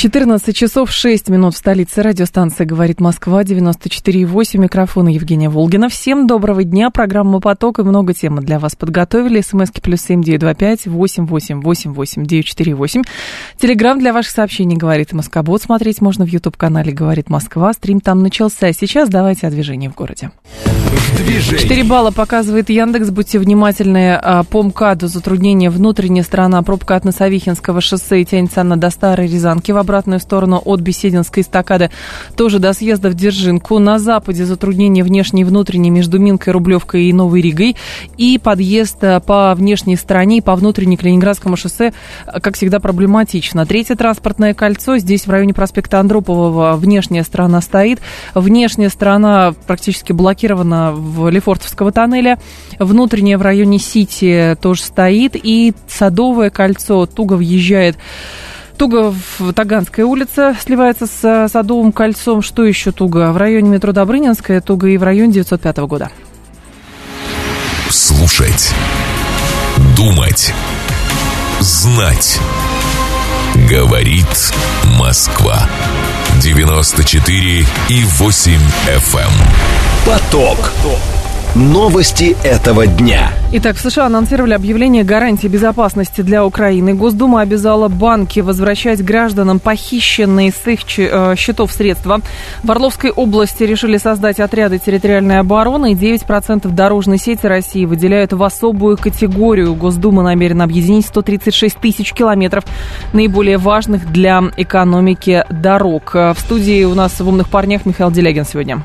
14 часов 6 минут в столице. Радиостанция «Говорит Москва», 94,8. Микрофона Евгения Волгина. Всем доброго дня. Программа «Поток» и много тем для вас подготовили. СМСки плюс семь девять два пять восемь восемь восемь восемь девять четыре восемь. Телеграмм для ваших сообщений «Говорит Москобот». Смотреть можно в YouTube-канале «Говорит Москва». Стрим там начался. Сейчас давайте о движении в городе. Четыре балла показывает Яндекс. Будьте внимательны. А, по МКАДу затруднение внутренняя сторона. Пробка от Носовихинского шоссе тянется на до Старой Рязанки в обратную сторону от Бесединской эстакады, тоже до съезда в Держинку. На западе затруднение внешней и внутренней между Минкой, Рублевкой и Новой Ригой. И подъезд э, по внешней стороне и по внутренней к шоссе, э, как всегда, проблематично. Третье транспортное кольцо. Здесь в районе проспекта Андропового внешняя сторона стоит. Внешняя сторона практически блокирована в Лефортовского тоннеля. Внутренняя в районе Сити тоже стоит. И Садовое кольцо туго въезжает Туго в Таганская улица сливается с Садовым кольцом. Что еще туго? В районе метро Добрынинская, туго и в районе 905 года. Слушать. Думать. Знать. Говорит Москва. 94 и 8 FM. Эм. Поток. Поток. Новости этого дня. Итак, в США анонсировали объявление гарантии безопасности для Украины. Госдума обязала банки возвращать гражданам похищенные с их э, счетов средства. В Орловской области решили создать отряды территориальной обороны. 9% дорожной сети России выделяют в особую категорию. Госдума намерена объединить 136 тысяч километров наиболее важных для экономики дорог. В студии у нас в «Умных парнях» Михаил Делягин сегодня.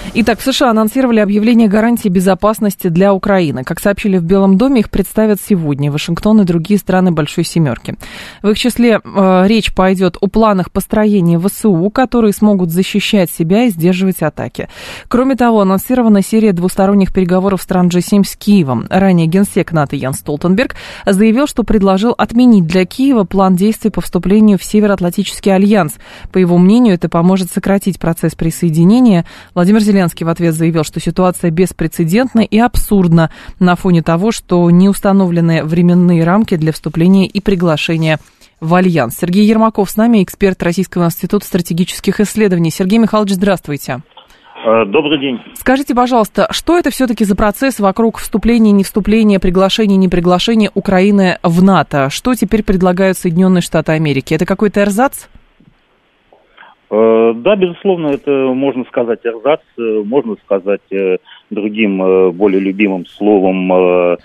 Итак, в США анонсировали объявление гарантии безопасности для Украины. Как сообщили в Белом доме, их представят сегодня Вашингтон и другие страны Большой Семерки. В их числе э, речь пойдет о планах построения ВСУ, которые смогут защищать себя и сдерживать атаки. Кроме того, анонсирована серия двусторонних переговоров стран G7 с Киевом. Ранее генсек НАТО Ян Столтенберг заявил, что предложил отменить для Киева план действий по вступлению в Североатлантический альянс. По его мнению, это поможет сократить процесс присоединения. Владимир Зеленский Зеленский в ответ заявил, что ситуация беспрецедентна и абсурдна на фоне того, что не установлены временные рамки для вступления и приглашения в Альянс. Сергей Ермаков с нами, эксперт Российского института стратегических исследований. Сергей Михайлович, здравствуйте. Э, добрый день. Скажите, пожалуйста, что это все-таки за процесс вокруг вступления, не вступления, приглашения, не приглашения Украины в НАТО? Что теперь предлагают Соединенные Штаты Америки? Это какой-то эрзац? Э, да, безусловно, это можно сказать эрзац, э, можно сказать э, другим, более любимым словом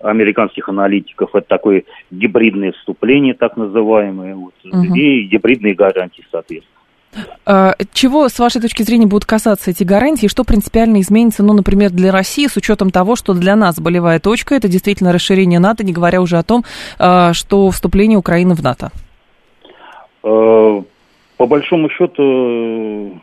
американских аналитиков, это такое гибридное вступление, так называемое, вот, угу. и гибридные гарантии, соответственно. Чего, с вашей точки зрения, будут касаться эти гарантии? Что принципиально изменится, ну, например, для России, с учетом того, что для нас болевая точка – это действительно расширение НАТО, не говоря уже о том, что вступление Украины в НАТО? По большому счету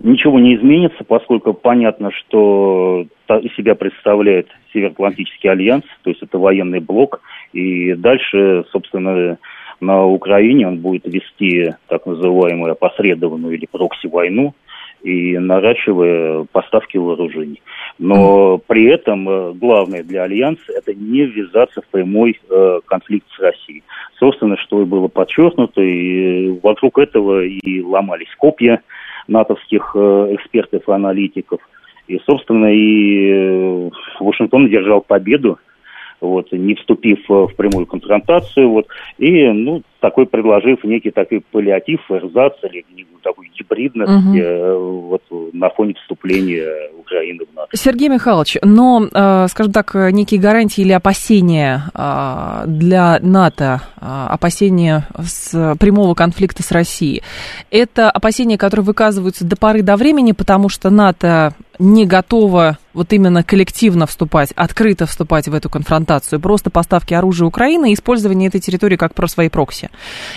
ничего не изменится, поскольку понятно, что из себя представляет Североатлантический альянс, то есть это военный блок, и дальше, собственно, на Украине он будет вести так называемую опосредованную или прокси-войну, и наращивая поставки вооружений. Но при этом э, главное для Альянса это не ввязаться в прямой э, конфликт с Россией. Собственно, что и было подчеркнуто, и э, вокруг этого и ломались копья натовских э, экспертов и аналитиков. И, собственно, и э, Вашингтон держал победу вот, не вступив в прямую конфронтацию, вот, и, ну, такой предложив некий такой паллиатив, эрзац или такую гибридность угу. э, вот, на фоне вступления Украины в НАТО. Сергей Михайлович, но, э, скажем так, некие гарантии или опасения э, для НАТО, э, опасения с прямого конфликта с Россией, это опасения, которые выказываются до поры до времени, потому что НАТО не готова вот именно коллективно вступать, открыто вступать в эту конфронтацию, просто поставки оружия Украины и использование этой территории как про свои прокси.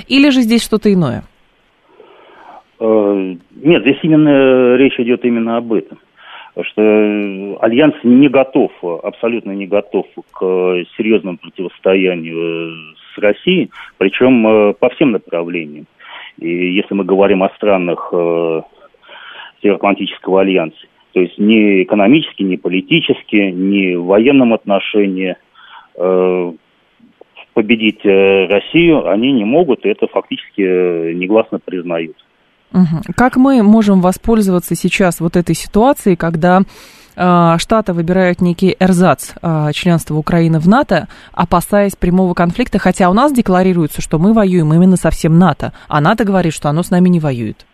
Или же здесь что-то иное? Э, нет, здесь именно речь идет именно об этом. что Альянс не готов, абсолютно не готов к серьезному противостоянию с Россией, причем по всем направлениям. И если мы говорим о странах Североатлантического альянса, то есть ни экономически, ни политически, ни в военном отношении э, победить э, Россию они не могут, и это фактически э, негласно признают. Как мы можем воспользоваться сейчас вот этой ситуацией, когда э, Штаты выбирают некий эрзац членства Украины в НАТО, опасаясь прямого конфликта, хотя у нас декларируется, что мы воюем именно со всем НАТО, а НАТО говорит, что оно с нами не воюет.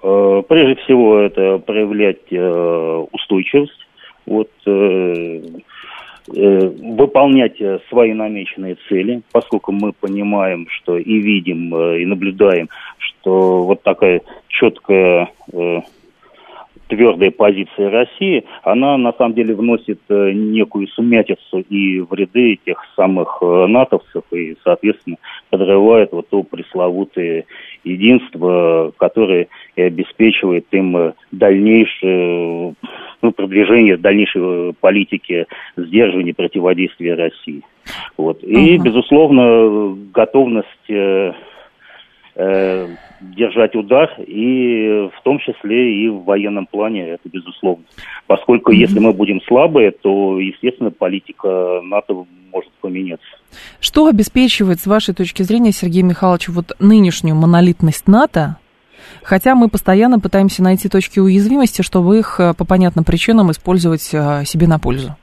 Прежде всего, это проявлять устойчивость, вот, выполнять свои намеченные цели, поскольку мы понимаем, что и видим, и наблюдаем, что вот такая четкая твердая позиция России, она на самом деле вносит э, некую сумятицу и в ряды тех самых э, натовцев и, соответственно, подрывает вот то пресловутое единство, которое и обеспечивает им э, дальнейшее ну, продвижение дальнейшей политики сдерживания противодействия России. Вот. И, угу. безусловно, готовность э, держать удар, и в том числе и в военном плане, это безусловно. Поскольку mm-hmm. если мы будем слабые, то, естественно, политика НАТО может поменяться. Что обеспечивает, с вашей точки зрения, Сергей Михайлович, вот нынешнюю монолитность НАТО, Хотя мы постоянно пытаемся найти точки уязвимости, чтобы их э, по понятным причинам использовать э, себе на пользу.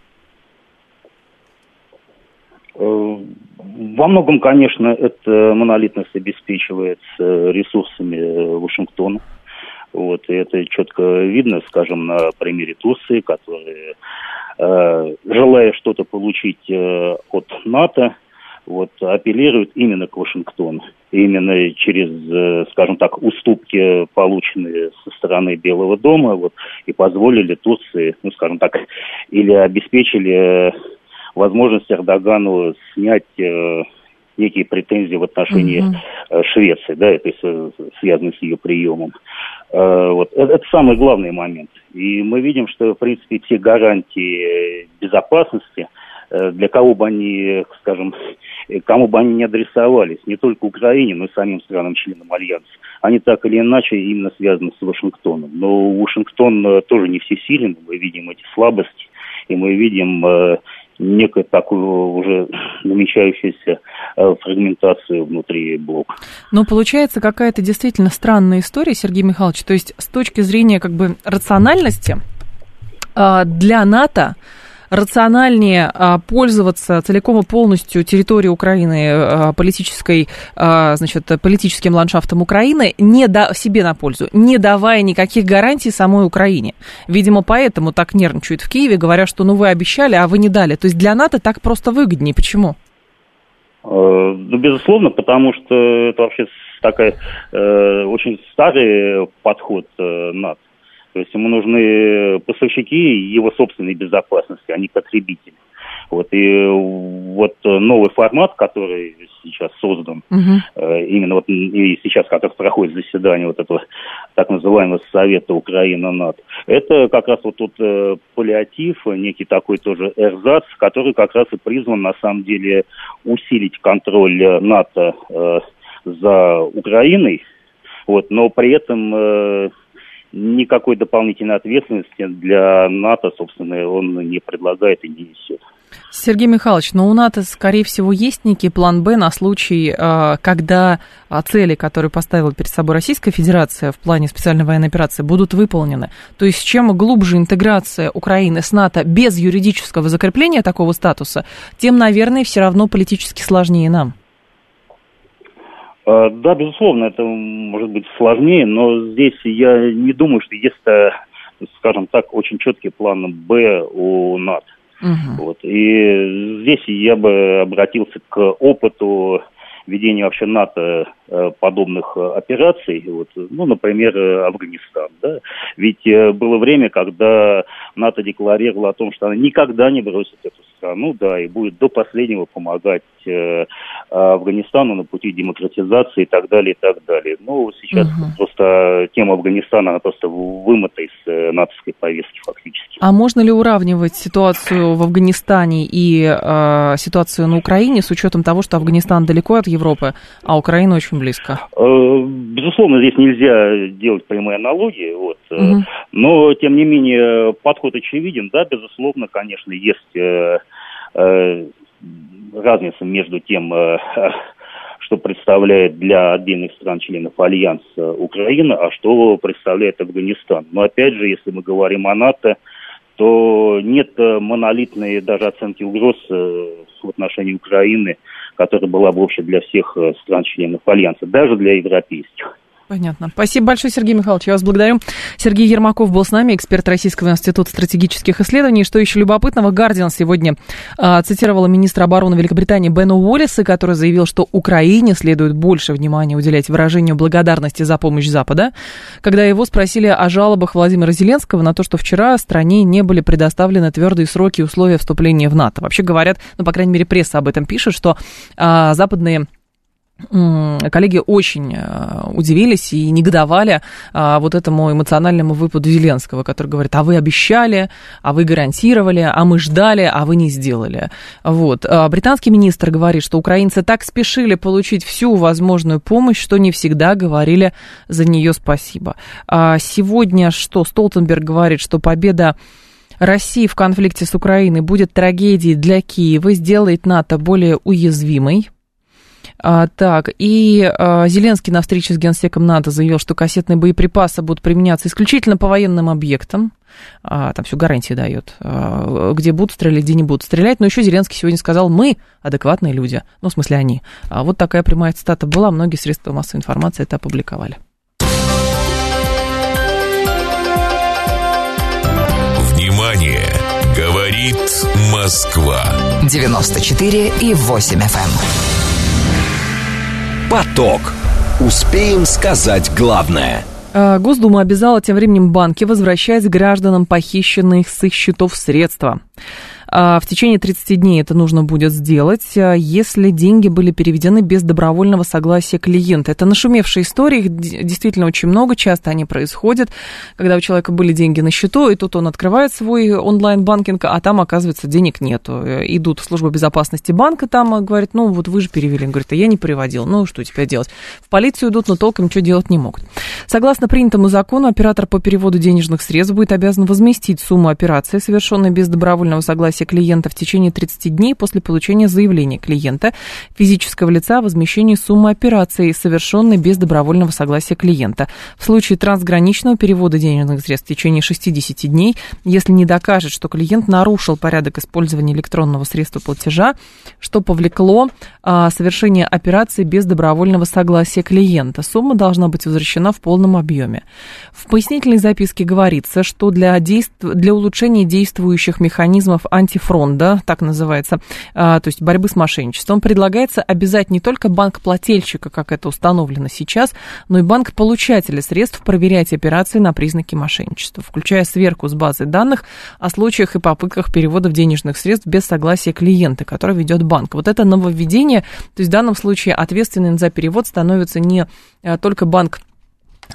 Э, во многом, конечно, эта монолитность обеспечивается ресурсами э, Вашингтона. Вот, и это четко видно, скажем, на примере Турции, которая, э, желая что-то получить э, от НАТО, вот, апеллирует именно к Вашингтону. Именно через, э, скажем так, уступки, полученные со стороны Белого дома, вот, и позволили Турции, ну, скажем так, или обеспечили возможность Эрдогану снять э, некие претензии в отношении mm-hmm. Швеции, да, то есть э, связанные с ее приемом. Э, вот. Это, это самый главный момент. И мы видим, что, в принципе, те гарантии безопасности, э, для кого бы они, скажем, кому бы они не адресовались, не только Украине, но и самим странам-членам Альянса, они так или иначе именно связаны с Вашингтоном. Но Вашингтон тоже не всесилен, мы видим эти слабости, и мы видим некую такую уже намечающуюся э, фрагментацию внутри блока. Но получается какая-то действительно странная история, Сергей Михайлович. То есть с точки зрения как бы рациональности э, для НАТО рациональнее а, пользоваться целиком и полностью территорией Украины а, политической, а, значит, политическим ландшафтом Украины, не да, себе на пользу, не давая никаких гарантий самой Украине. Видимо, поэтому так нервничают в Киеве, говоря, что ну вы обещали, а вы не дали. То есть для НАТО так просто выгоднее. Почему? Э, ну, безусловно, потому что это вообще такая э, очень старый подход э, НАТО. То есть ему нужны поставщики его собственной безопасности, а не потребители. Вот, и вот новый формат, который сейчас создан, uh-huh. именно вот и сейчас, как проходит заседание вот этого так называемого Совета Украина-НАТО, это как раз вот тут э, паллиатив, некий такой тоже эрзац, который как раз и призван на самом деле усилить контроль НАТО э, за Украиной, вот, но при этом э, никакой дополнительной ответственности для НАТО, собственно, он не предлагает и не несет. Сергей Михайлович, но у НАТО, скорее всего, есть некий план «Б» на случай, а, когда а, цели, которые поставила перед собой Российская Федерация в плане специальной военной операции, будут выполнены. То есть, чем глубже интеграция Украины с НАТО без юридического закрепления такого статуса, тем, наверное, все равно политически сложнее нам. А, да, безусловно, это может быть сложнее, но здесь я не думаю, что есть, э, скажем так, очень четкий план «Б» у НАТО. Угу. Вот. И здесь я бы обратился к опыту ведения вообще НАТО э, подобных э, операций, вот, ну, например, Афганистан, да, ведь было время, когда НАТО декларировало о том, что она никогда не бросит эту страну, да, и будет до последнего помогать э, Афганистану на пути демократизации и так далее, и так далее. Но сейчас угу. просто тема Афганистана, она просто вымыта из э, натовской повестки фактически. А можно ли уравнивать ситуацию в Афганистане и э, ситуацию на Украине с учетом того, что Афганистан далеко от Европы, а Украина очень близко? Э, безусловно, здесь нельзя делать прямые аналогии, вот, угу. но, тем не менее, подход очевиден, да, безусловно, конечно, есть э, э, разница между тем, э, что представляет для отдельных стран-членов Альянса Украина, а что представляет Афганистан. Но опять же, если мы говорим о НАТО, то нет э, монолитной даже оценки угроз э, в отношении Украины, которая была бы общая для всех стран-членов Альянса, даже для европейских. Понятно. Спасибо большое, Сергей Михайлович. Я вас благодарю. Сергей Ермаков был с нами, эксперт Российского института стратегических исследований. Что еще любопытного, Гардиан сегодня а, цитировала министра обороны Великобритании Бена Уоллиса, который заявил, что Украине следует больше внимания уделять выражению благодарности за помощь Запада. Когда его спросили о жалобах Владимира Зеленского на то, что вчера стране не были предоставлены твердые сроки и условия вступления в НАТО. Вообще говорят, ну, по крайней мере, пресса об этом пишет, что а, западные коллеги очень э, удивились и негодовали а, вот этому эмоциональному выпаду Зеленского, который говорит, а вы обещали, а вы гарантировали, а мы ждали, а вы не сделали. Вот. А британский министр говорит, что украинцы так спешили получить всю возможную помощь, что не всегда говорили за нее спасибо. А сегодня что? Столтенберг говорит, что победа России в конфликте с Украиной будет трагедией для Киева, сделает НАТО более уязвимой. А, так, и а, Зеленский на встрече с генсеком НАТО заявил, что кассетные боеприпасы будут применяться исключительно по военным объектам. А, там все гарантии дает, а, где будут стрелять, где не будут стрелять. Но еще Зеленский сегодня сказал, мы адекватные люди. Ну, в смысле, они. А вот такая прямая цитата была, многие средства массовой информации это опубликовали. Внимание! Говорит Москва. 94 и 8 FM. Поток. Успеем сказать главное. А, Госдума обязала тем временем банки возвращать гражданам похищенные с их счетов средства. А, в течение 30 дней это нужно будет сделать, а, если деньги были переведены без добровольного согласия клиента. Это нашумевшие истории, их действительно очень много, часто они происходят, когда у человека были деньги на счету, и тут он открывает свой онлайн-банкинг, а там, оказывается, денег нету. Э, идут в службу безопасности банка, там говорят, ну вот вы же перевели. Он говорит, а я не переводил, ну что теперь делать? В полицию идут, но толком ничего делать не могут. Согласно принятому закону, оператор по переводу денежных средств будет обязан возместить сумму операции, совершенной без добровольного согласия согласия клиента в течение 30 дней после получения заявления клиента, физического лица о возмещении суммы операции, совершенной без добровольного согласия клиента. В случае трансграничного перевода денежных средств в течение 60 дней, если не докажет, что клиент нарушил порядок использования электронного средства платежа, что повлекло а, совершение операции без добровольного согласия клиента. Сумма должна быть возвращена в полном объеме. В пояснительной записке говорится, что для, действ... для улучшения действующих механизмов антифронта, так называется, а, то есть борьбы с мошенничеством, предлагается обязать не только банк-плательщика, как это установлено сейчас, но и банк-получателя средств проверять операции на признаки мошенничества, включая сверку с базы данных о случаях и попытках переводов денежных средств без согласия клиента, который ведет банк. Вот это нововведение, то есть в данном случае ответственным за перевод становится не а, только банк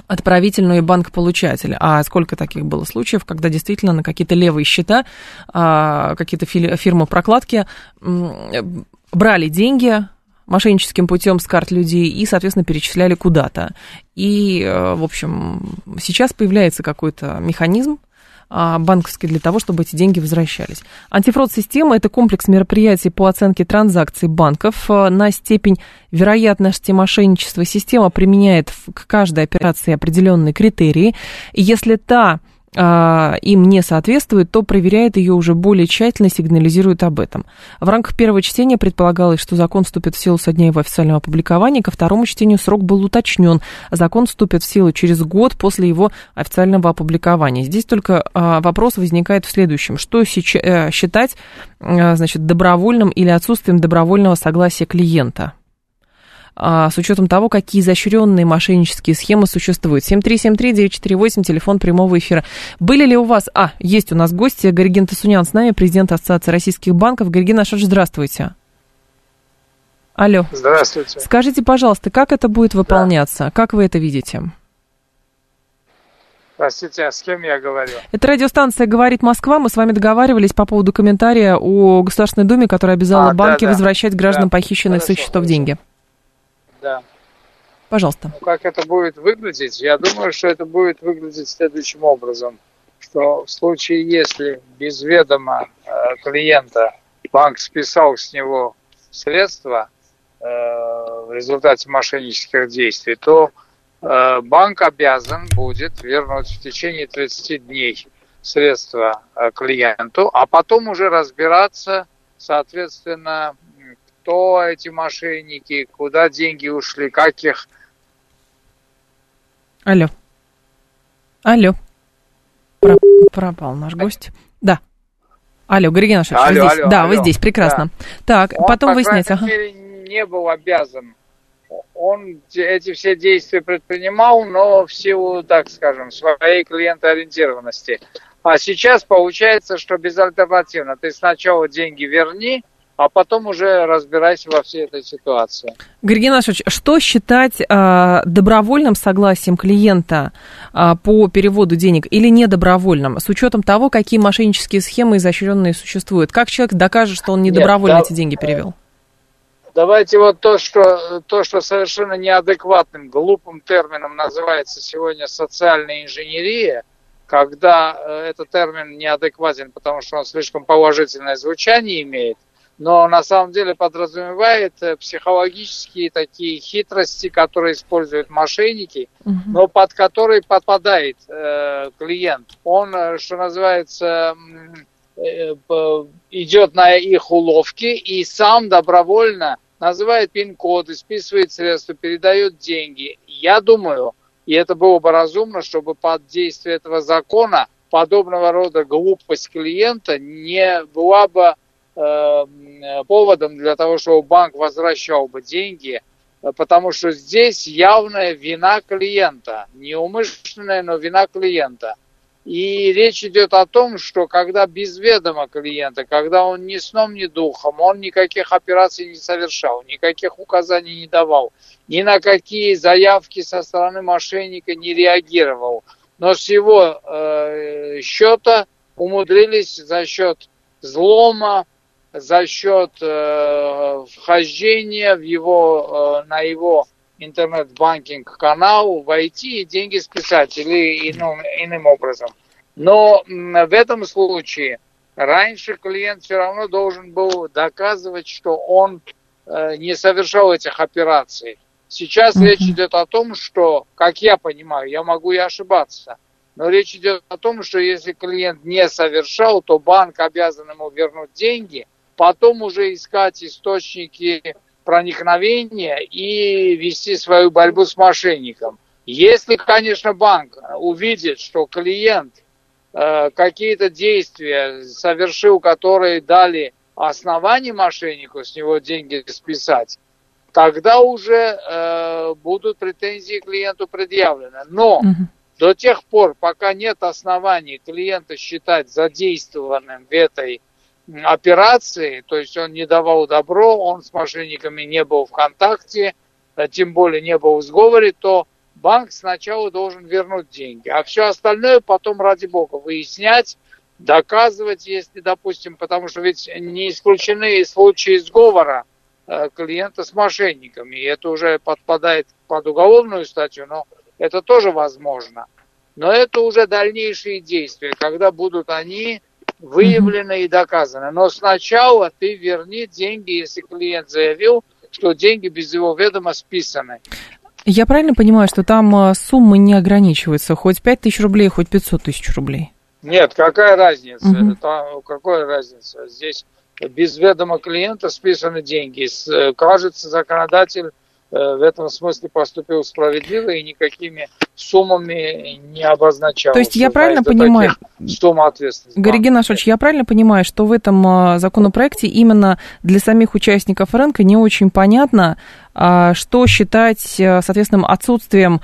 отправитель, и банк-получатель. А сколько таких было случаев, когда действительно на какие-то левые счета, а, какие-то фирмы прокладки брали деньги мошенническим путем с карт людей и, соответственно, перечисляли куда-то. И, э, в общем, сейчас появляется какой-то механизм, банковские для того, чтобы эти деньги возвращались. Антифрод-система – это комплекс мероприятий по оценке транзакций банков а, на степень вероятности мошенничества. Система применяет к каждой операции определенные критерии. Если та а, им не соответствует, то проверяет ее уже более тщательно, сигнализирует об этом. В рамках первого чтения предполагалось, что закон вступит в силу со дня его официального опубликования. Ко второму чтению срок был уточнен. Закон вступит в силу через год после его официального опубликования. Здесь только а, вопрос возникает в следующем. Что э, считать а, значит, добровольным или отсутствием добровольного согласия клиента? А, с учетом того, какие изощренные мошеннические схемы существуют. 7373948, телефон прямого эфира. Были ли у вас... А, есть у нас гости. Горигин Тасунян с нами, президент Ассоциации российских банков. Горигин Ашоч, здравствуйте. Алло. Здравствуйте. Скажите, пожалуйста, как это будет выполняться? Да. Как вы это видите? Простите, а с кем я говорю? Это радиостанция «Говорит Москва». Мы с вами договаривались по поводу комментария о Государственной Думе, которая обязала а, банки да, да. возвращать гражданам да. похищенных Хорошо, с их счетов хорошо. деньги. Да. Пожалуйста. Ну, как это будет выглядеть? Я думаю, что это будет выглядеть следующим образом, что в случае, если без ведома э, клиента банк списал с него средства э, в результате мошеннических действий, то Э, банк обязан будет вернуть в течение 30 дней средства э, клиенту, а потом уже разбираться, соответственно, кто эти мошенники, куда деньги ушли, как их... Алло. Алло. Про... Пропал наш гость. Да. Алло, Григорий Анатольевич, алло, вы здесь? Алло, да, алло. вы здесь, прекрасно. Да. Так, Он, потом по выясняется. Ага. мере, не был обязан он эти все действия предпринимал, но в силу, так скажем, своей клиентоориентированности. А сейчас получается, что безальтернативно. Ты сначала деньги верни, а потом уже разбирайся во всей этой ситуации. Георгий Нашевич, что считать э, добровольным согласием клиента э, по переводу денег или недобровольным, с учетом того, какие мошеннические схемы изощренные существуют? Как человек докажет, что он недобровольно Нет, да, эти деньги перевел? Давайте вот то, что, то, что совершенно неадекватным, глупым термином называется сегодня социальная инженерия, когда э, этот термин неадекватен, потому что он слишком положительное звучание имеет, но на самом деле подразумевает э, психологические такие хитрости, которые используют мошенники, угу. но под которые подпадает э, клиент. Он, э, что называется, э, идет на их уловки и сам добровольно называет пин-коды, списывает средства, передает деньги. Я думаю, и это было бы разумно, чтобы под действие этого закона подобного рода глупость клиента не была бы поводом для того, чтобы банк возвращал бы деньги, потому что здесь явная вина клиента, неумышленная, но вина клиента – и речь идет о том, что когда без ведома клиента, когда он ни сном, ни духом, он никаких операций не совершал, никаких указаний не давал, ни на какие заявки со стороны мошенника не реагировал, но с его э, счета умудрились за счет взлома, за счет э, вхождения в его, э, на его интернет-банкинг канал, войти и деньги списать или иным, иным образом. Но в этом случае раньше клиент все равно должен был доказывать, что он э, не совершал этих операций. Сейчас mm-hmm. речь идет о том, что, как я понимаю, я могу и ошибаться, но речь идет о том, что если клиент не совершал, то банк обязан ему вернуть деньги, потом уже искать источники проникновения и вести свою борьбу с мошенником. Если, конечно, банк увидит, что клиент э, какие-то действия совершил, которые дали основание мошеннику с него деньги списать, тогда уже э, будут претензии клиенту предъявлены. Но угу. до тех пор, пока нет оснований клиента считать задействованным в этой операции, то есть он не давал добро, он с мошенниками не был в контакте, а тем более не был в сговоре, то банк сначала должен вернуть деньги. А все остальное потом, ради бога, выяснять, доказывать, если, допустим, потому что ведь не исключены случаи сговора э, клиента с мошенниками. И это уже подпадает под уголовную статью, но это тоже возможно. Но это уже дальнейшие действия, когда будут они выявлено и доказано. Но сначала ты верни деньги, если клиент заявил, что деньги без его ведома списаны. Я правильно понимаю, что там а, суммы не ограничиваются, хоть 5 тысяч рублей, хоть 500 тысяч рублей? Нет, какая разница? Угу. Там, какая разница? Здесь без ведома клиента списаны деньги. Кажется, законодатель Э, в этом смысле поступил справедливо и никакими суммами не обозначал. То есть я правильно понимаю, сумм ответственности. Георгий Нашевич, я правильно понимаю, что в этом а, законопроекте именно для самих участников рынка не очень понятно, а что считать, э, соответственно, отсутствием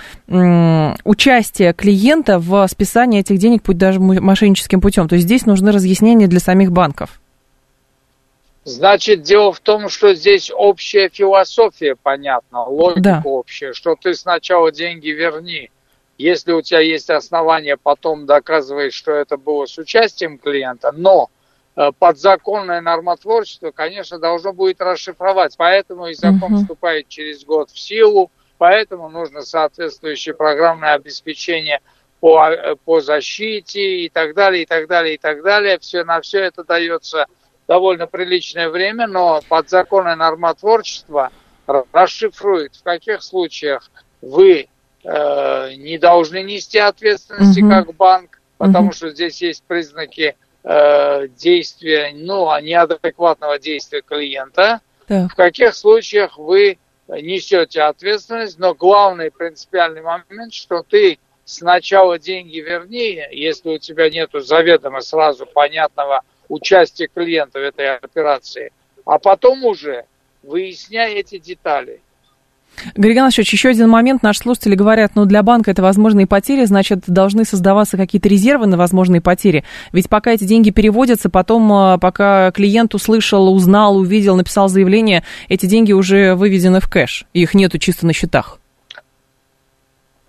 участия клиента в списании этих денег, путь даже мошенническим путем. То есть здесь нужны разъяснения для самих банков. Значит, дело в том, что здесь общая философия понятна, логика да. общая, что ты сначала деньги верни. Если у тебя есть основания, потом доказываешь, что это было с участием клиента, но э, подзаконное нормотворчество, конечно, должно будет расшифровать. Поэтому и закон угу. вступает через год в силу, поэтому нужно соответствующее программное обеспечение по, э, по защите и так далее, и так далее, и так далее. Все, на все это дается довольно приличное время, но подзаконное нормотворчество расшифрует, в каких случаях вы э, не должны нести ответственности mm-hmm. как банк, потому mm-hmm. что здесь есть признаки э, действия, ну, а неадекватного действия клиента. Yeah. В каких случаях вы несете ответственность, но главный принципиальный момент, что ты сначала деньги верни, если у тебя нету заведомо сразу понятного участие клиента в этой операции, а потом уже выясняя эти детали. Григорий Иванович, еще один момент. Наши слушатели говорят, ну, для банка это возможные потери, значит, должны создаваться какие-то резервы на возможные потери. Ведь пока эти деньги переводятся, потом, а, пока клиент услышал, узнал, увидел, написал заявление, эти деньги уже выведены в кэш, их нету чисто на счетах.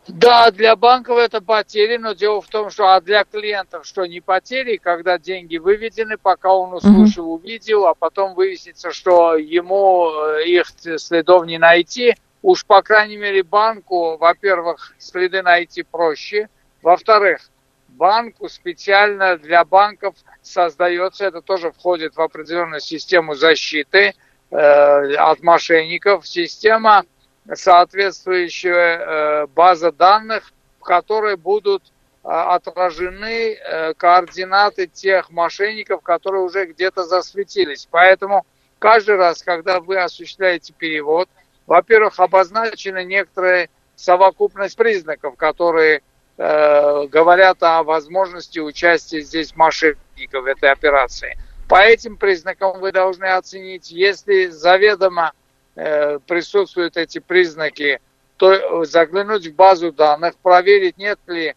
Да, для банков это потери, но дело в том, что а для клиентов что не потери, когда деньги выведены, пока он услышал, mm-hmm. увидел, а потом выяснится, что ему э, их следов не найти. Уж по крайней мере банку, во-первых, следы найти проще, во-вторых, банку специально для банков создается, это тоже входит в определенную систему защиты э, от мошенников, система соответствующая э, база данных, в которой будут э, отражены э, координаты тех мошенников, которые уже где-то засветились. Поэтому каждый раз, когда вы осуществляете перевод, во-первых, обозначена некоторая совокупность признаков, которые э, говорят о возможности участия здесь мошенников в этой операции. По этим признакам вы должны оценить, если заведомо присутствуют эти признаки, то заглянуть в базу данных, проверить, нет ли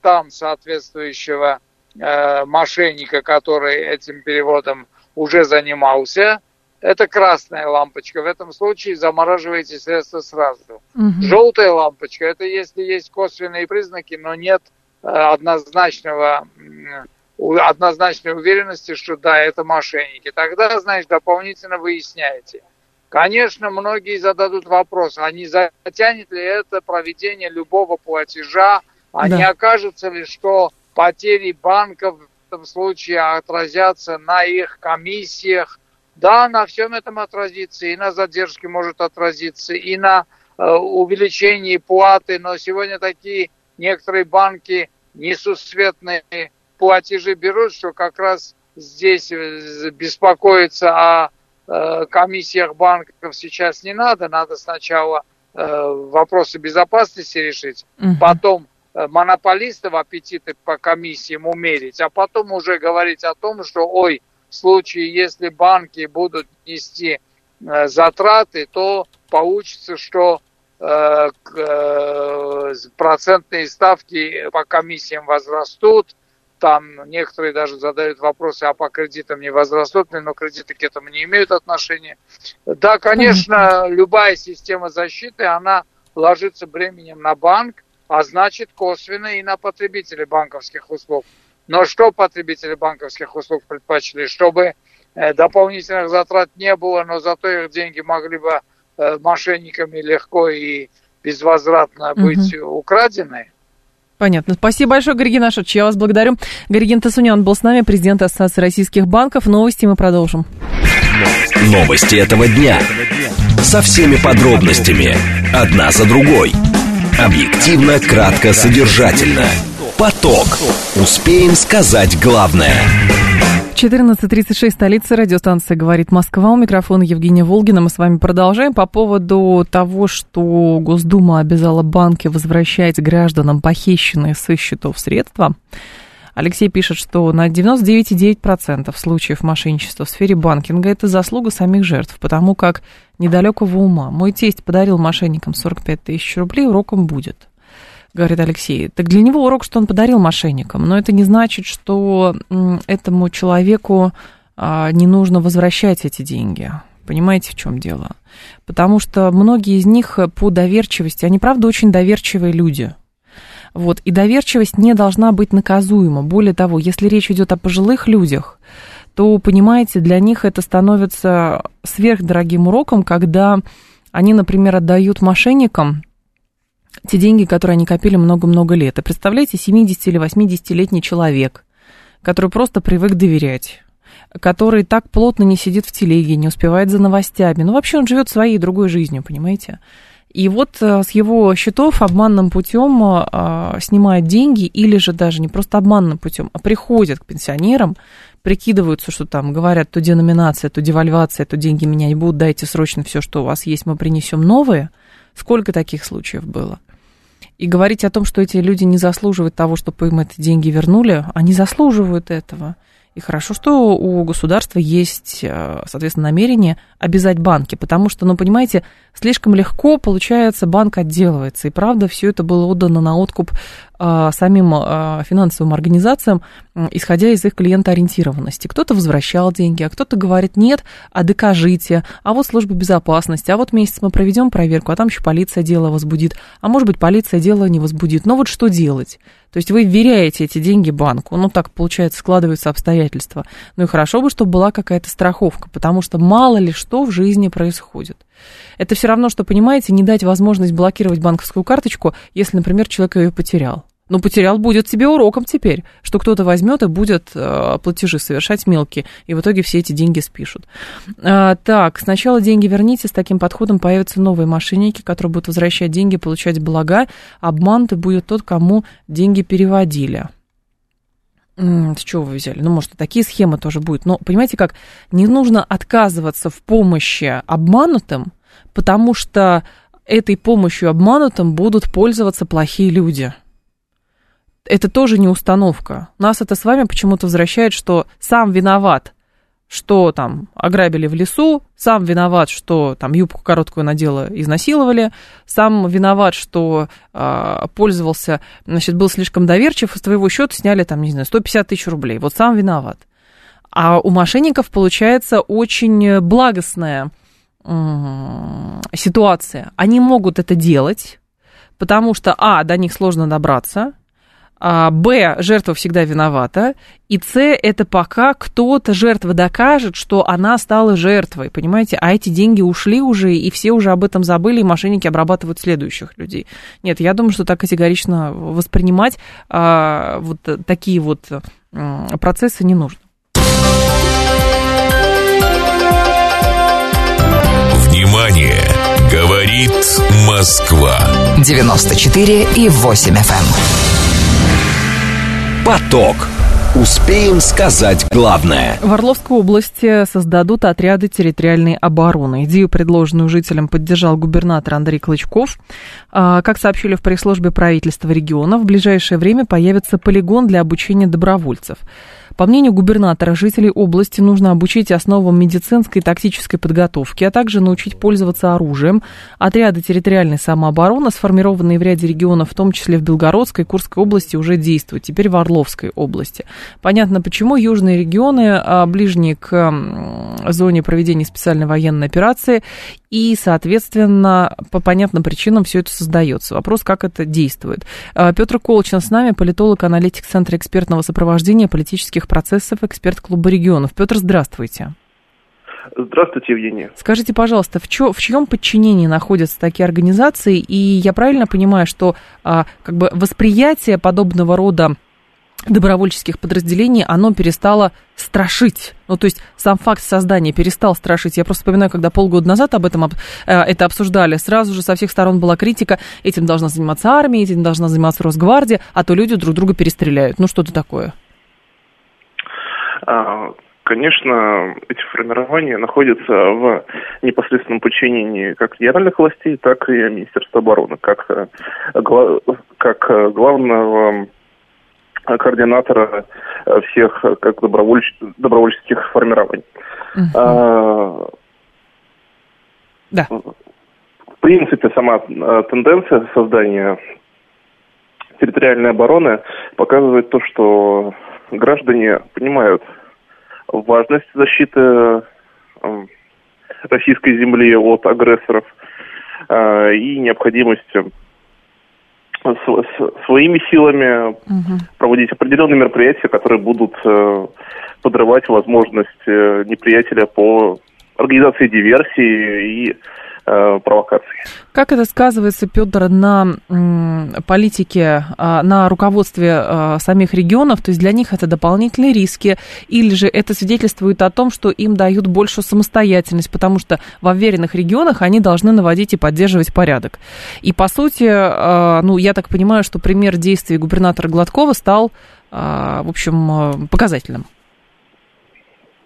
там соответствующего э, мошенника, который этим переводом уже занимался. Это красная лампочка. В этом случае замораживаете средства сразу. Угу. Желтая лампочка это если есть косвенные признаки, но нет э, однозначного однозначной уверенности, что да, это мошенники. Тогда, значит, дополнительно выясняете. Конечно, многие зададут вопрос, а не затянет ли это проведение любого платежа, а да. не окажется ли, что потери банков в этом случае отразятся на их комиссиях. Да, на всем этом отразится, и на задержке может отразиться, и на э, увеличении платы, но сегодня такие некоторые банки несусветные платежи берут, что как раз здесь э, беспокоиться о комиссиях банков сейчас не надо, надо сначала э, вопросы безопасности решить, угу. потом э, монополистов аппетиты по комиссиям умерить, а потом уже говорить о том, что, ой, в случае, если банки будут нести затраты, то получится, что процентные ставки по комиссиям возрастут, там некоторые даже задают вопросы, а по кредитам не возрастут ли, но кредиты к этому не имеют отношения. Да, конечно, любая система защиты, она ложится бременем на банк, а значит косвенно и на потребителей банковских услуг. Но что потребители банковских услуг предпочли? Чтобы э, дополнительных затрат не было, но зато их деньги могли бы э, мошенниками легко и безвозвратно быть угу. украдены. Понятно. Спасибо большое, Георгий Нашевич. Я вас благодарю. Георгий Тасунян был с нами, президент Ассоциации российских банков. Новости мы продолжим. Новости этого дня. Со всеми подробностями. Одна за другой. Объективно, кратко, содержательно. Поток. Успеем сказать главное. 14.36, столица радиостанции «Говорит Москва». У микрофона Евгения Волгина. Мы с вами продолжаем по поводу того, что Госдума обязала банки возвращать гражданам похищенные с их счетов средства. Алексей пишет, что на 99,9% случаев мошенничества в сфере банкинга это заслуга самих жертв, потому как недалекого ума. Мой тесть подарил мошенникам 45 тысяч рублей, уроком будет говорит Алексей. Так для него урок, что он подарил мошенникам, но это не значит, что этому человеку а, не нужно возвращать эти деньги. Понимаете, в чем дело? Потому что многие из них по доверчивости, они правда очень доверчивые люди. Вот, и доверчивость не должна быть наказуема. Более того, если речь идет о пожилых людях, то, понимаете, для них это становится сверхдорогим уроком, когда они, например, отдают мошенникам те деньги, которые они копили много-много лет. И представляете, 70 или 80-летний человек, который просто привык доверять, который так плотно не сидит в телеге, не успевает за новостями. Ну, вообще он живет своей другой жизнью, понимаете? И вот э, с его счетов обманным путем а, снимают деньги, или же даже не просто обманным путем, а приходят к пенсионерам, прикидываются, что там говорят, то деноминация, то девальвация, то деньги меня не будут, дайте срочно все, что у вас есть, мы принесем новые. Сколько таких случаев было? И говорить о том, что эти люди не заслуживают того, чтобы им эти деньги вернули, они заслуживают этого. И хорошо, что у государства есть, э, соответственно, намерение обязать банки, потому что, ну, понимаете, слишком легко, получается, банк отделывается. И правда, все это было отдано на откуп а, самим а, финансовым организациям, исходя из их клиентоориентированности. Кто-то возвращал деньги, а кто-то говорит, нет, а докажите, а вот служба безопасности, а вот месяц мы проведем проверку, а там еще полиция дело возбудит, а может быть, полиция дело не возбудит. Но вот что делать? То есть вы вверяете эти деньги банку, ну так, получается, складываются обстоятельства. Ну и хорошо бы, чтобы была какая-то страховка, потому что мало ли что в жизни происходит. Это все равно, что, понимаете, не дать возможность блокировать банковскую карточку, если, например, человек ее потерял. Ну, потерял, будет тебе уроком теперь, что кто-то возьмет и будет э, платежи совершать мелкие, и в итоге все эти деньги спишут. А, так, сначала деньги верните, с таким подходом появятся новые мошенники, которые будут возвращать деньги, получать блага, обманутый будет тот, кому деньги переводили. С чего вы взяли? Ну, может, и такие схемы тоже будут. Но, понимаете как, не нужно отказываться в помощи обманутым, потому что этой помощью обманутым будут пользоваться плохие люди – это тоже не установка. Нас это с вами почему-то возвращает, что сам виноват, что там ограбили в лесу, сам виноват, что там юбку короткую надела, изнасиловали, сам виноват, что э, пользовался, значит, был слишком доверчив, с твоего счета сняли там, не знаю, 150 тысяч рублей. Вот сам виноват. А у мошенников получается очень благостная э, ситуация. Они могут это делать, потому что, а, до них сложно добраться, а, Б, жертва всегда виновата, и С, это пока кто-то, жертва докажет, что она стала жертвой, понимаете, а эти деньги ушли уже, и все уже об этом забыли, и мошенники обрабатывают следующих людей. Нет, я думаю, что так категорично воспринимать а, вот такие вот а, процессы не нужно. Внимание! Говорит Москва. 94 и 8 FM. Поток. Успеем сказать главное. В Орловской области создадут отряды территориальной обороны. Идею, предложенную жителям, поддержал губернатор Андрей Клычков. А, как сообщили в пресс-службе правительства региона, в ближайшее время появится полигон для обучения добровольцев. По мнению губернатора, жителей области нужно обучить основам медицинской и тактической подготовки, а также научить пользоваться оружием. Отряды территориальной самообороны, сформированные в ряде регионов, в том числе в Белгородской и Курской области, уже действуют. Теперь в Орловской области. Понятно, почему южные регионы, а, ближние к зоне проведения специальной военной операции, и, соответственно, по понятным причинам все это создается. Вопрос, как это действует. А, Петр Колчин с нами, политолог, аналитик Центра экспертного сопровождения политических процессов, эксперт Клуба регионов. Петр, здравствуйте. Здравствуйте, Евгения. Скажите, пожалуйста, в, чё, в чьем подчинении находятся такие организации? И я правильно понимаю, что а, как бы восприятие подобного рода добровольческих подразделений, оно перестало страшить. Ну, то есть сам факт создания перестал страшить. Я просто вспоминаю, когда полгода назад об этом э, это обсуждали, сразу же со всех сторон была критика, этим должна заниматься армия, этим должна заниматься Росгвардия, а то люди друг друга перестреляют. Ну, что-то такое. А, конечно, эти формирования находятся в непосредственном подчинении как федеральных властей, так и Министерства обороны, как, э, как э, главного координатора всех как добровольч... добровольческих формирований. Uh-huh. А, да. В принципе, сама тенденция создания территориальной обороны показывает то, что граждане понимают важность защиты российской земли от агрессоров э, и необходимость своими силами угу. проводить определенные мероприятия, которые будут э, подрывать возможность э, неприятеля по организации диверсии и провокаций. Как это сказывается, Петр, на политике, а, на руководстве а, самих регионов? То есть для них это дополнительные риски, или же это свидетельствует о том, что им дают большую самостоятельность, потому что в уверенных регионах они должны наводить и поддерживать порядок. И по сути, а, ну, я так понимаю, что пример действий губернатора Гладкова стал, в общем, показательным.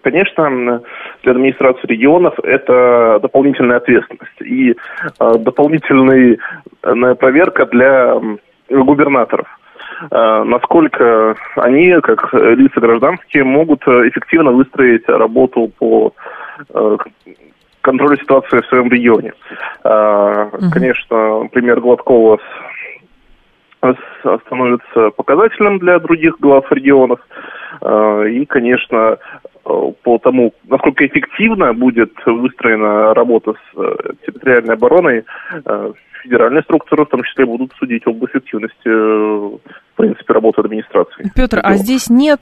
Конечно, для администрации регионов это дополнительная ответственность и э, дополнительная проверка для губернаторов. Э, насколько они, как лица гражданские, могут эффективно выстроить работу по э, контролю ситуации в своем регионе. Э. Конечно, пример Гладкова становится показательным для других глав регионов. Э, и, конечно, по тому, насколько эффективно будет выстроена работа с э, территориальной обороной, э, федеральные структуры в том числе будут судить об эффективности, в принципе, работы администрации. Петр, а здесь нет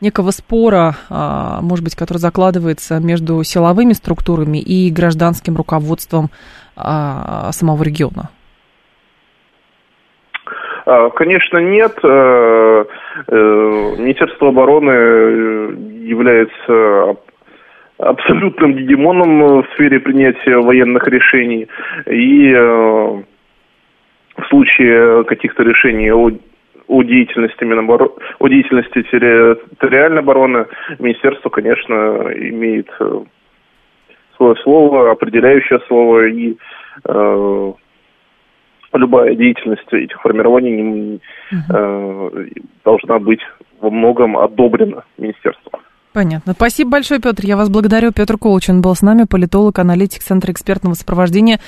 некого спора, а, может быть, который закладывается между силовыми структурами и гражданским руководством а, самого региона? А, конечно, нет. Э, э, Министерство обороны является абсолютным гегемоном в сфере принятия военных решений. И э, в случае каких-то решений о о деятельности Минобор... о деятельности территориальной обороны министерство, конечно, имеет свое слово, определяющее слово и э, любая деятельность этих формирований э, должна быть во многом одобрена министерством. Понятно. Спасибо большое, Петр. Я вас благодарю. Петр Колчин был с нами, политолог, аналитик Центра экспертного сопровождения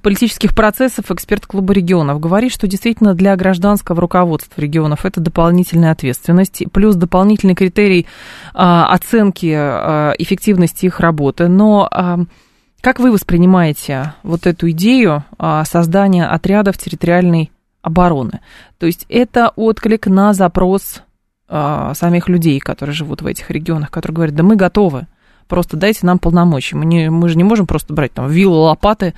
политических процессов, эксперт Клуба регионов. Говорит, что действительно для гражданского руководства регионов это дополнительная ответственность, плюс дополнительный критерий а, оценки а, эффективности их работы. Но а, как вы воспринимаете вот эту идею а, создания отрядов территориальной обороны? То есть это отклик на запрос а, самих людей, которые живут в этих регионах, которые говорят, да мы готовы, просто дайте нам полномочия. Мы, не, мы же не можем просто брать там вилы, лопаты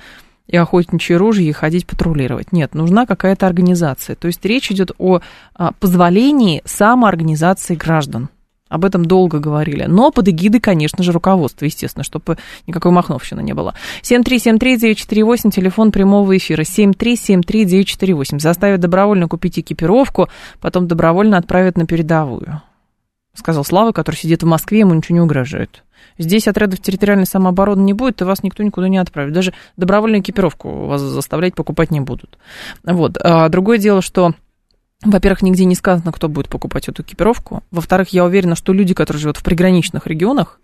и охотничьи ружья и ходить патрулировать. Нет, нужна какая-то организация. То есть речь идет о а, позволении самоорганизации граждан. Об этом долго говорили. Но под эгидой, конечно же, руководства, естественно, чтобы никакой махновщины не было. 7373948, телефон прямого эфира. 7373948. Заставят добровольно купить экипировку, потом добровольно отправят на передовую. Сказал Слава, который сидит в Москве, ему ничего не угрожает. Здесь отрядов территориальной самообороны не будет, и вас никто никуда не отправит. Даже добровольную экипировку вас заставлять покупать не будут. Вот. А другое дело, что во-первых, нигде не сказано, кто будет покупать эту экипировку. Во-вторых, я уверена, что люди, которые живут в приграничных регионах,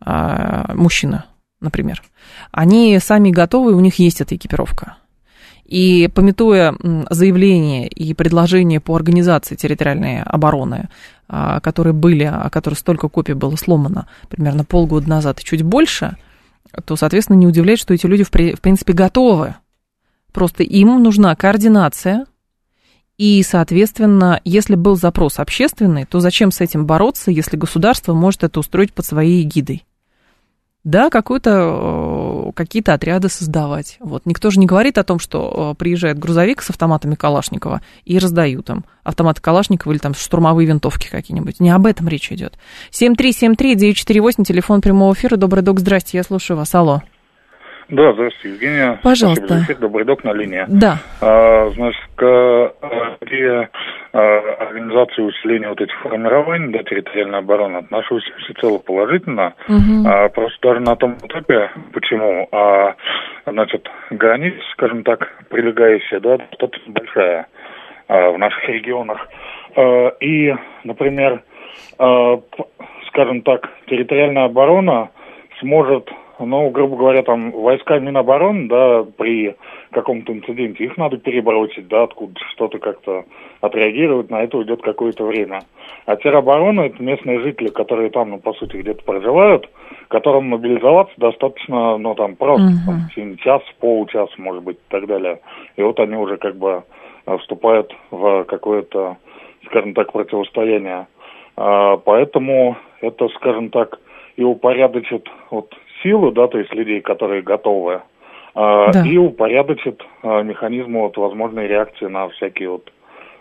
а, мужчины, например, они сами готовы, у них есть эта экипировка. И пометуя заявления и предложения по организации территориальной обороны, а, которые были, о которых столько копий было сломано примерно полгода назад и чуть больше, то, соответственно, не удивляет, что эти люди, в принципе, готовы. Просто им нужна координация, и, соответственно, если был запрос общественный, то зачем с этим бороться, если государство может это устроить под своей эгидой? Да, какой-то, э, какие-то отряды создавать. Вот. Никто же не говорит о том, что э, приезжает грузовик с автоматами Калашникова и раздают там автоматы Калашникова или там штурмовые винтовки какие-нибудь. Не об этом речь идет. 7373948, телефон прямого эфира. Добрый док, здрасте, я слушаю вас. Алло. Да, здравствуйте, Евгения. Пожалуйста. Эфир. Добрый док на линии. Да. А, значит, при а, организации усиления вот этих формирований, да, территориальной обороны отношусь всецело положительно. Угу. А, просто даже на том этапе, почему, а, значит, граница, скажем так, прилегающая, да, достаточно большая а, в наших регионах. Э, и, например, э, скажем так, территориальная оборона сможет, ну, грубо говоря, там, войска Минобороны, да, при каком-то инциденте, их надо перебросить, да, откуда что-то как-то отреагировать, на это уйдет какое-то время. А тероборона – это местные жители, которые там, ну, по сути, где-то проживают, которым мобилизоваться достаточно, ну, там, просто, uh-huh. там, час, полчаса, может быть, и так далее. И вот они уже как бы э, вступают в какое-то, скажем так, противостояние. А, поэтому это, скажем так, и упорядочит вот силу, да, то есть людей, которые готовы, а, да. и упорядочит а, механизмы вот возможной реакции на всякие вот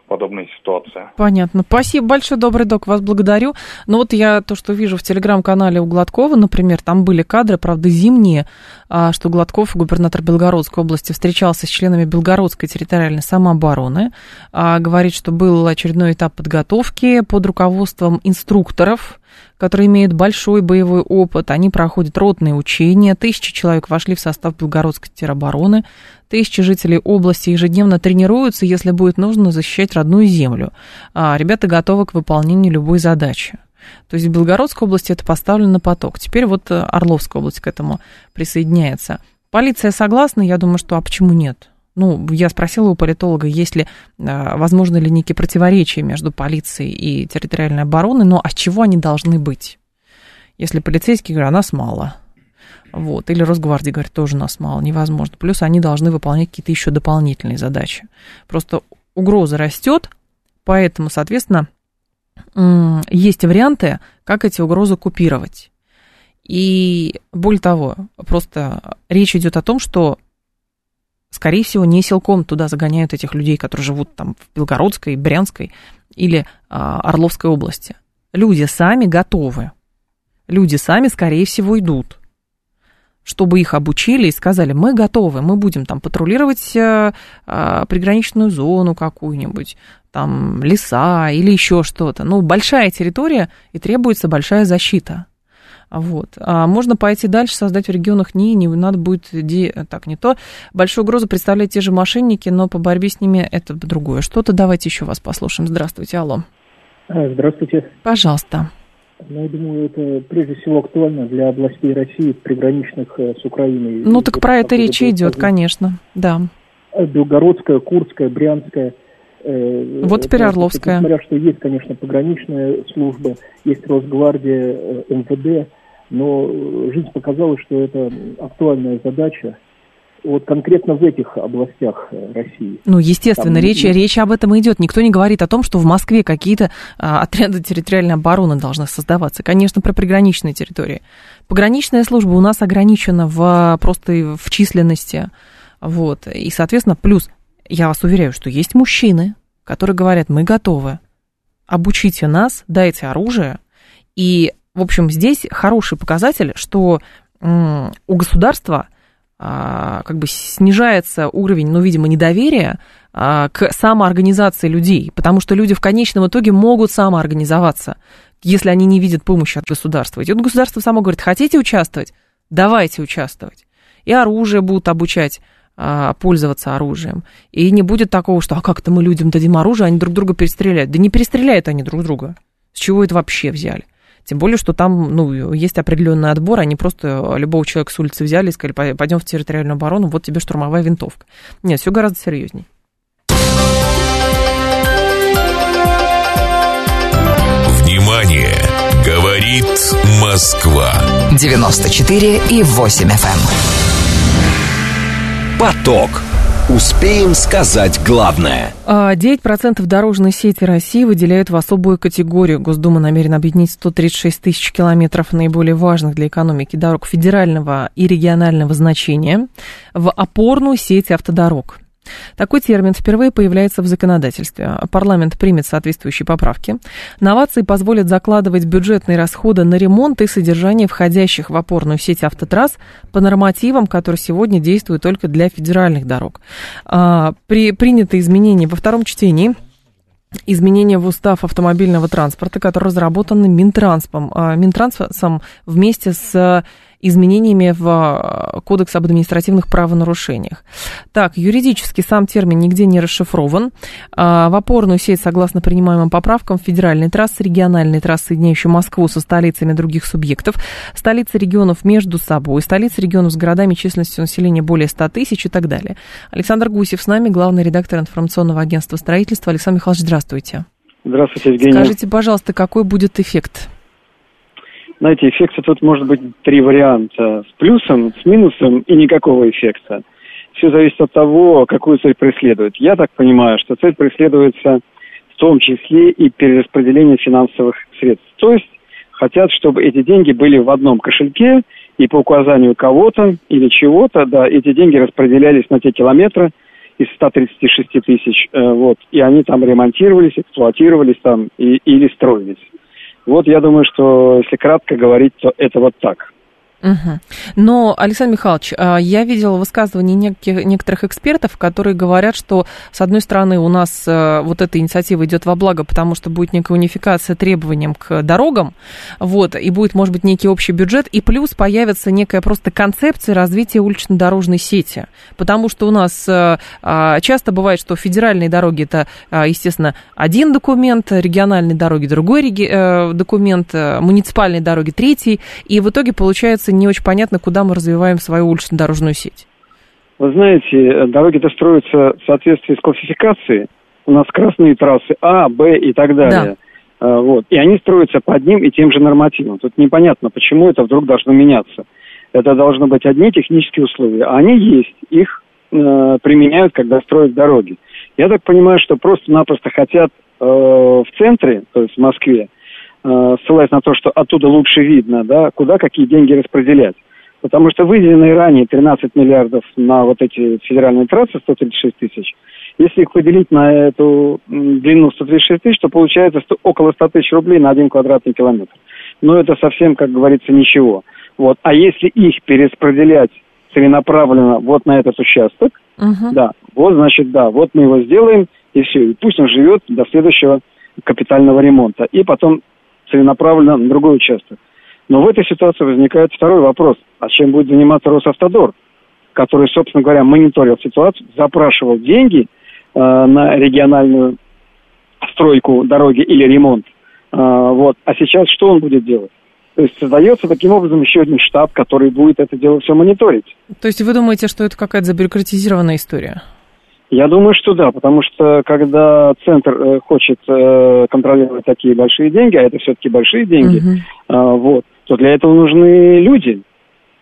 подобные ситуации. Понятно. Спасибо большое, добрый док, вас благодарю. Но вот я то, что вижу в телеграм-канале у Гладкова, например, там были кадры, правда, зимние, а, что Гладков, губернатор Белгородской области, встречался с членами Белгородской территориальной самообороны, говорит, что был очередной этап подготовки под руководством инструкторов, которые имеют большой боевой опыт. Они проходят ротные учения. Тысячи человек вошли в состав Белгородской теробороны. Тысячи жителей области ежедневно тренируются, если будет нужно, защищать родную землю. А ребята готовы к выполнению любой задачи. То есть в Белгородской области это поставлено на поток. Теперь вот э, Орловская область к этому присоединяется. Полиция согласна, я думаю, что а почему нет? Ну, я спросила у политолога, есть ли, а, возможно ли некие противоречия между полицией и территориальной обороной, но от чего они должны быть? Если полицейские говорят, а нас мало. Вот. Или Росгвардия говорит, тоже нас мало, невозможно. Плюс они должны выполнять какие-то еще дополнительные задачи. Просто угроза растет, поэтому, соответственно, есть варианты, как эти угрозы купировать. И более того, просто речь идет о том, что скорее всего, не силком туда загоняют этих людей, которые живут там в Белгородской, Брянской или а, Орловской области. Люди сами готовы. Люди сами, скорее всего, идут чтобы их обучили и сказали, мы готовы, мы будем там патрулировать а, а, приграничную зону какую-нибудь, там леса или еще что-то. Ну, большая территория и требуется большая защита. Вот. А можно пойти дальше, создать в регионах НИИ, не надо будет, де... так, не то. Большую угрозу представляют те же мошенники, но по борьбе с ними это другое. Что-то давайте еще вас послушаем. Здравствуйте, алло. А, здравствуйте. Пожалуйста. Ну, я думаю, это прежде всего актуально для областей России, приграничных э, с Украиной. Ну, так про это речь идет, конечно, да. Белгородская, Курская, Брянская. Э, вот теперь Орловская. Несмотря, что есть, конечно, пограничная служба, есть Росгвардия, э, МВД, но жизнь показала, что это актуальная задача вот конкретно в этих областях э, России. Ну, естественно, Там, речь, речь об этом идет. Никто не говорит о том, что в Москве какие-то а, отряды территориальной обороны должны создаваться. Конечно, про приграничные территории. Пограничная служба у нас ограничена в, просто в численности. Вот. И, соответственно, плюс, я вас уверяю, что есть мужчины, которые говорят, мы готовы, обучите нас, дайте оружие. И, в общем, здесь хороший показатель, что у государства а, как бы снижается уровень, ну, видимо, недоверия а, к самоорганизации людей, потому что люди в конечном итоге могут самоорганизоваться, если они не видят помощи от государства. И вот государство само говорит, хотите участвовать? Давайте участвовать. И оружие будут обучать а, пользоваться оружием. И не будет такого, что а как-то мы людям дадим оружие, они друг друга перестреляют. Да не перестреляют они друг друга. С чего это вообще взяли? Тем более, что там ну, есть определенный отбор, они просто любого человека с улицы взяли и сказали, пойдем в территориальную оборону, вот тебе штурмовая винтовка. Нет, все гораздо серьезнее. Внимание! Говорит Москва. 94 и 8 FM. Эм. Поток. Успеем сказать главное. 9% а, дорожной сети России выделяют в особую категорию. Госдума намерена объединить 136 тысяч километров наиболее важных для экономики дорог федерального и регионального значения в опорную сеть автодорог. Такой термин впервые появляется в законодательстве. Парламент примет соответствующие поправки. Новации позволят закладывать бюджетные расходы на ремонт и содержание входящих в опорную сеть автотрасс по нормативам, которые сегодня действуют только для федеральных дорог. А, при приняты изменения во втором чтении изменения в устав автомобильного транспорта, который разработан Минтрансом, а, Минтрансом вместе с изменениями в а, Кодекс об административных правонарушениях. Так, юридически сам термин нигде не расшифрован. А, в опорную сеть, согласно принимаемым поправкам, федеральные трассы, региональные трассы, соединяющие Москву со столицами других субъектов, столицы регионов между собой, столицы регионов с городами численностью населения более 100 тысяч и так далее. Александр Гусев с нами, главный редактор информационного агентства строительства. Александр Михайлович, здравствуйте. Здравствуйте, Евгений. Скажите, пожалуйста, какой будет эффект? Знаете, эффекта тут может быть три варианта. С плюсом, с минусом и никакого эффекта. Все зависит от того, какую цель преследует. Я так понимаю, что цель преследуется в том числе и перераспределение финансовых средств. То есть хотят, чтобы эти деньги были в одном кошельке, и по указанию кого-то или чего-то, да, эти деньги распределялись на те километры из 136 тысяч, э, вот, и они там ремонтировались, эксплуатировались там и, или строились. Вот я думаю, что если кратко говорить, то это вот так. Угу. Но, Александр Михайлович, а, я видела высказывания неких, некоторых экспертов, которые говорят, что, с одной стороны, у нас э, вот эта инициатива идет во благо, потому что будет некая унификация требованиям к дорогам, вот, и будет, может быть, некий общий бюджет, и плюс появится некая просто концепция развития улично-дорожной сети, потому что у нас э, а, часто бывает, что федеральные дороги это, а, естественно, один документ, региональные дороги другой э, документ, муниципальные дороги третий, и в итоге получается не очень понятно, куда мы развиваем свою улично-дорожную сеть. Вы знаете, дороги-то строятся в соответствии с классификацией. У нас красные трассы А, Б и так далее. Да. А, вот. И они строятся по одним и тем же нормативам. Тут непонятно, почему это вдруг должно меняться. Это должны быть одни технические условия. А они есть, их э, применяют, когда строят дороги. Я так понимаю, что просто-напросто хотят э, в центре, то есть в Москве, Э, ссылаясь на то, что оттуда лучше видно, да, куда какие деньги распределять. Потому что выделенные ранее 13 миллиардов на вот эти федеральные трассы, 136 тысяч, если их поделить на эту длину 136 тысяч, то получается 100, около 100 тысяч рублей на один квадратный километр. Но это совсем, как говорится, ничего. Вот. А если их перераспределять целенаправленно вот на этот участок, uh-huh. да, вот, значит, да, вот мы его сделаем, и все. И пусть он живет до следующего капитального ремонта. И потом целенаправленно на другой участок. Но в этой ситуации возникает второй вопрос. А чем будет заниматься Росавтодор, который, собственно говоря, мониторил ситуацию, запрашивал деньги э, на региональную стройку дороги или ремонт. Э, вот. А сейчас что он будет делать? То есть создается таким образом еще один штаб, который будет это дело все мониторить. То есть вы думаете, что это какая-то забюрократизированная история? Я думаю, что да, потому что когда центр э, хочет э, контролировать такие большие деньги, а это все-таки большие деньги, э, вот, то для этого нужны люди.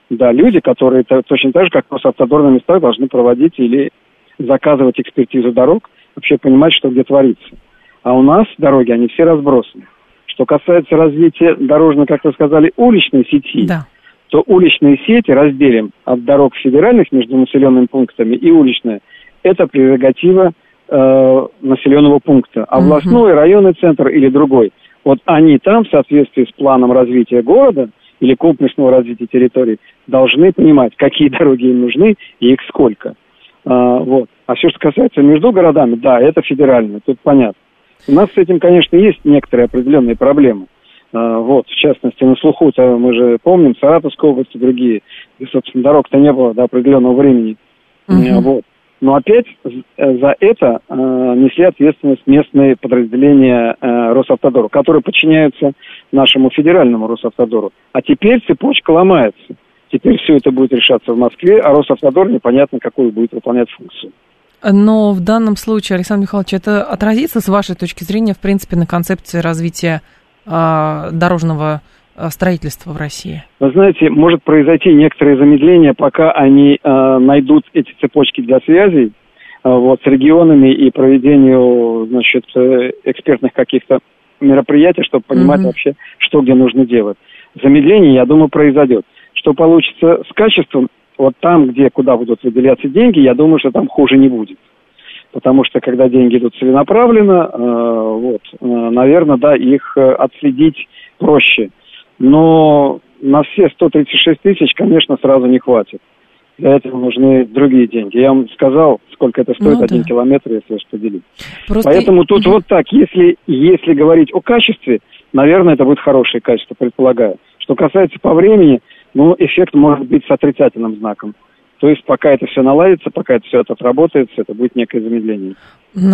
Да, люди, которые точно так же, как Росавтодор на местах, должны проводить или заказывать экспертизу дорог, вообще понимать, что где творится. А у нас дороги, они все разбросаны. Что касается развития дорожной, как вы сказали, уличной сети, да. то уличные сети разделим от дорог федеральных между населенными пунктами и уличные – это прерогатива э, населенного пункта. А областной, угу. районный центр или другой, вот они там в соответствии с планом развития города или комплексного развития территории должны понимать, какие дороги им нужны и их сколько. А, вот. А все, что касается между городами, да, это федерально, тут понятно. У нас с этим, конечно, есть некоторые определенные проблемы. А, вот, в частности, на слуху-то мы же помним, Саратовская область и другие, где, собственно, дорог-то не было до определенного времени. Uh-huh. Вот. Но опять э, за это э, несли ответственность местные подразделения э, Росавтодора, которые подчиняются нашему федеральному Росавтодору. А теперь цепочка ломается. Теперь все это будет решаться в Москве, а Росавтодор непонятно, какую будет выполнять функцию. Но в данном случае, Александр Михайлович, это отразится, с вашей точки зрения, в принципе, на концепции развития э, дорожного строительства в России? Вы знаете, может произойти некоторое замедление, пока они э, найдут эти цепочки для связей э, вот, с регионами и проведению значит, э, экспертных каких-то мероприятий, чтобы понимать mm-hmm. вообще, что где нужно делать. Замедление, я думаю, произойдет. Что получится с качеством, вот там, где, куда будут выделяться деньги, я думаю, что там хуже не будет. Потому что когда деньги идут целенаправленно, э, вот, э, наверное, да, их э, отследить проще но на все 136 тысяч, конечно, сразу не хватит. Для этого нужны другие деньги. Я вам сказал, сколько это стоит ну, один да. километр, если распределить. Просто... Поэтому тут вот так, если, если говорить о качестве, наверное, это будет хорошее качество, предполагаю. Что касается по времени, но эффект может быть с отрицательным знаком. То есть пока это все наладится, пока это все это отработается, это будет некое замедление.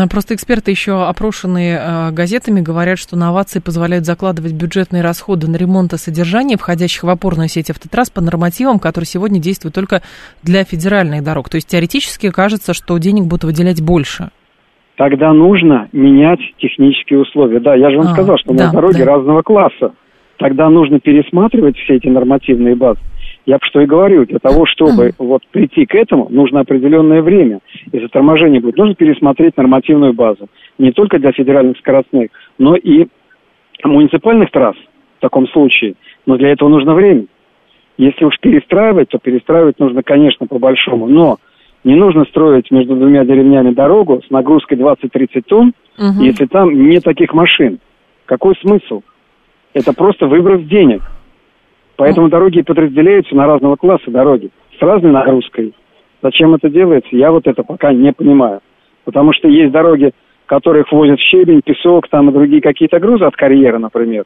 Просто эксперты, еще опрошенные э, газетами, говорят, что новации позволяют закладывать бюджетные расходы на ремонт и содержание входящих в опорную сеть автотрасс по нормативам, которые сегодня действуют только для федеральных дорог. То есть теоретически кажется, что денег будут выделять больше. Тогда нужно менять технические условия. Да, я же вам а, сказал, что да, на дороге да. разного класса. Тогда нужно пересматривать все эти нормативные базы. Я что и говорю, для того, чтобы mm. вот прийти к этому, нужно определенное время. Если торможение будет, нужно пересмотреть нормативную базу. Не только для федеральных скоростных, но и муниципальных трасс в таком случае. Но для этого нужно время. Если уж перестраивать, то перестраивать нужно, конечно, по-большому. Но не нужно строить между двумя деревнями дорогу с нагрузкой 20-30 тонн, угу. если там нет таких машин. Какой смысл? Это просто выброс денег. Поэтому mm. дороги подразделяются на разного класса дороги с разной нагрузкой. Зачем это делается, я вот это пока не понимаю. Потому что есть дороги, которых возят щебень, песок, там и другие какие-то грузы от карьера, например.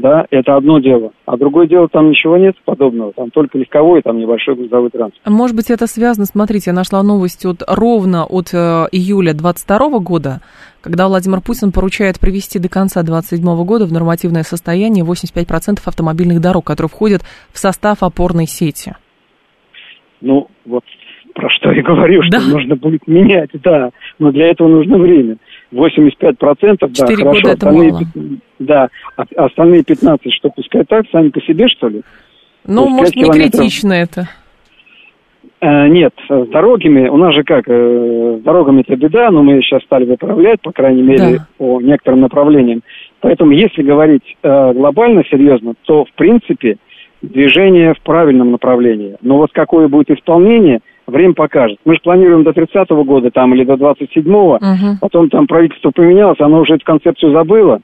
Да, это одно дело. А другое дело, там ничего нет подобного. Там только легковой, там небольшой грузовой транспорт. Может быть, это связано, смотрите, я нашла новость от, ровно от э, июля 22 года когда Владимир Путин поручает привести до конца 2027 года в нормативное состояние 85% автомобильных дорог, которые входят в состав опорной сети. Ну, вот про что я говорю, что да. нужно будет менять, да, но для этого нужно время. 85 процентов, да, хорошо, года остальные, мало. да, а остальные 15, что пускай так, сами по себе, что ли? Ну, может, не критично это. Э, нет, с дорогами, у нас же как, э, с дорогами это беда, но мы сейчас стали выправлять, по крайней мере, да. по некоторым направлениям. Поэтому, если говорить э, глобально, серьезно, то, в принципе, движение в правильном направлении. Но вот какое будет исполнение, время покажет. Мы же планируем до 30-го года там или до 27-го, угу. потом там правительство поменялось, оно уже эту концепцию забыло,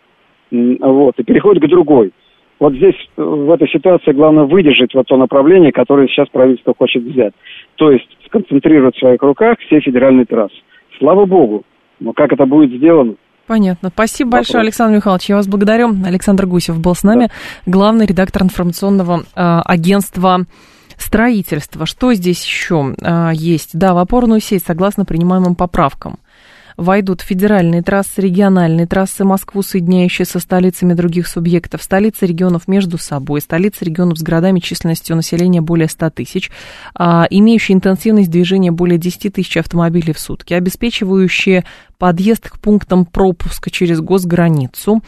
вот, и переходит к другой. Вот здесь, в этой ситуации, главное выдержать вот то направление, которое сейчас правительство хочет взять. То есть сконцентрировать в своих руках все федеральные трассы. Слава богу. Но как это будет сделано, Понятно. Спасибо Вопрос. большое, Александр Михайлович. Я вас благодарю. Александр Гусев был с нами, да. главный редактор информационного э, агентства строительства. Что здесь еще э, есть? Да, в опорную сеть, согласно принимаемым поправкам, войдут федеральные трассы, региональные трассы Москву, соединяющие со столицами других субъектов, столицы регионов между собой, столицы регионов с городами численностью населения более 100 тысяч, а, имеющие интенсивность движения более 10 тысяч автомобилей в сутки, обеспечивающие подъезд к пунктам пропуска через госграницу,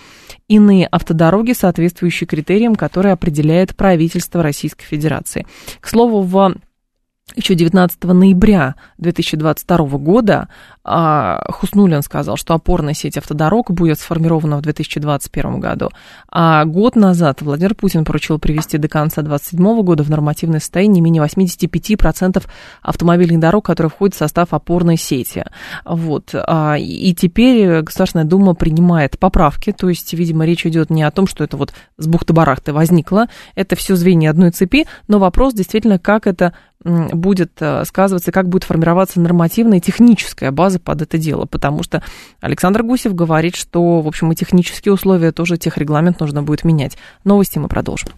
иные автодороги, соответствующие критериям, которые определяет правительство Российской Федерации. К слову, в еще 19 ноября 2022 года а, Хуснулин сказал, что опорная сеть автодорог будет сформирована в 2021 году. А год назад Владимир Путин поручил привести до конца 2027 года в нормативное состояние не менее 85% автомобильных дорог, которые входят в состав опорной сети. Вот. А, и теперь Государственная Дума принимает поправки, то есть, видимо, речь идет не о том, что это вот с бухты-барахты возникло, это все звенья одной цепи, но вопрос действительно, как это будет э, сказываться, как будет формироваться нормативная и техническая база под это дело, потому что Александр Гусев говорит, что, в общем, и технические условия тоже техрегламент нужно будет менять. Новости мы продолжим.